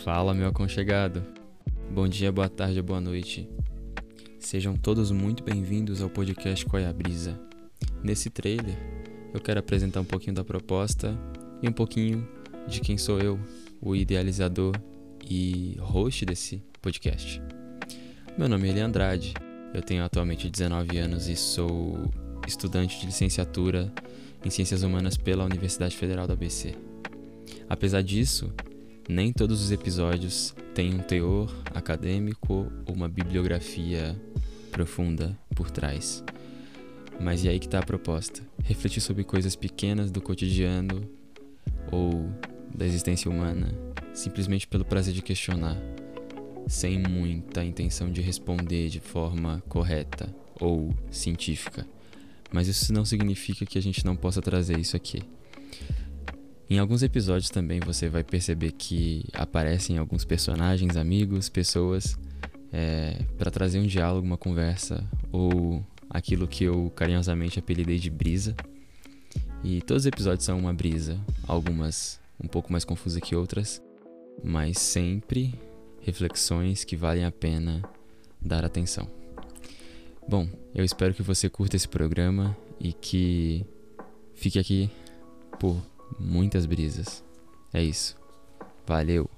Fala, meu aconchegado. Bom dia, boa tarde, boa noite. Sejam todos muito bem-vindos ao podcast Qual é a Brisa. Nesse trailer, eu quero apresentar um pouquinho da proposta e um pouquinho de quem sou eu, o idealizador e host desse podcast. Meu nome é Eli Andrade, eu tenho atualmente 19 anos e sou estudante de licenciatura em Ciências Humanas pela Universidade Federal da ABC. Apesar disso, nem todos os episódios têm um teor acadêmico ou uma bibliografia profunda por trás. Mas e aí que está a proposta? Refletir sobre coisas pequenas do cotidiano ou da existência humana, simplesmente pelo prazer de questionar, sem muita intenção de responder de forma correta ou científica. Mas isso não significa que a gente não possa trazer isso aqui. Em alguns episódios também você vai perceber que aparecem alguns personagens, amigos, pessoas, é, para trazer um diálogo, uma conversa ou aquilo que eu carinhosamente apelidei de brisa. E todos os episódios são uma brisa, algumas um pouco mais confusas que outras, mas sempre reflexões que valem a pena dar atenção. Bom, eu espero que você curta esse programa e que fique aqui por muitas brisas. É isso. Valeu!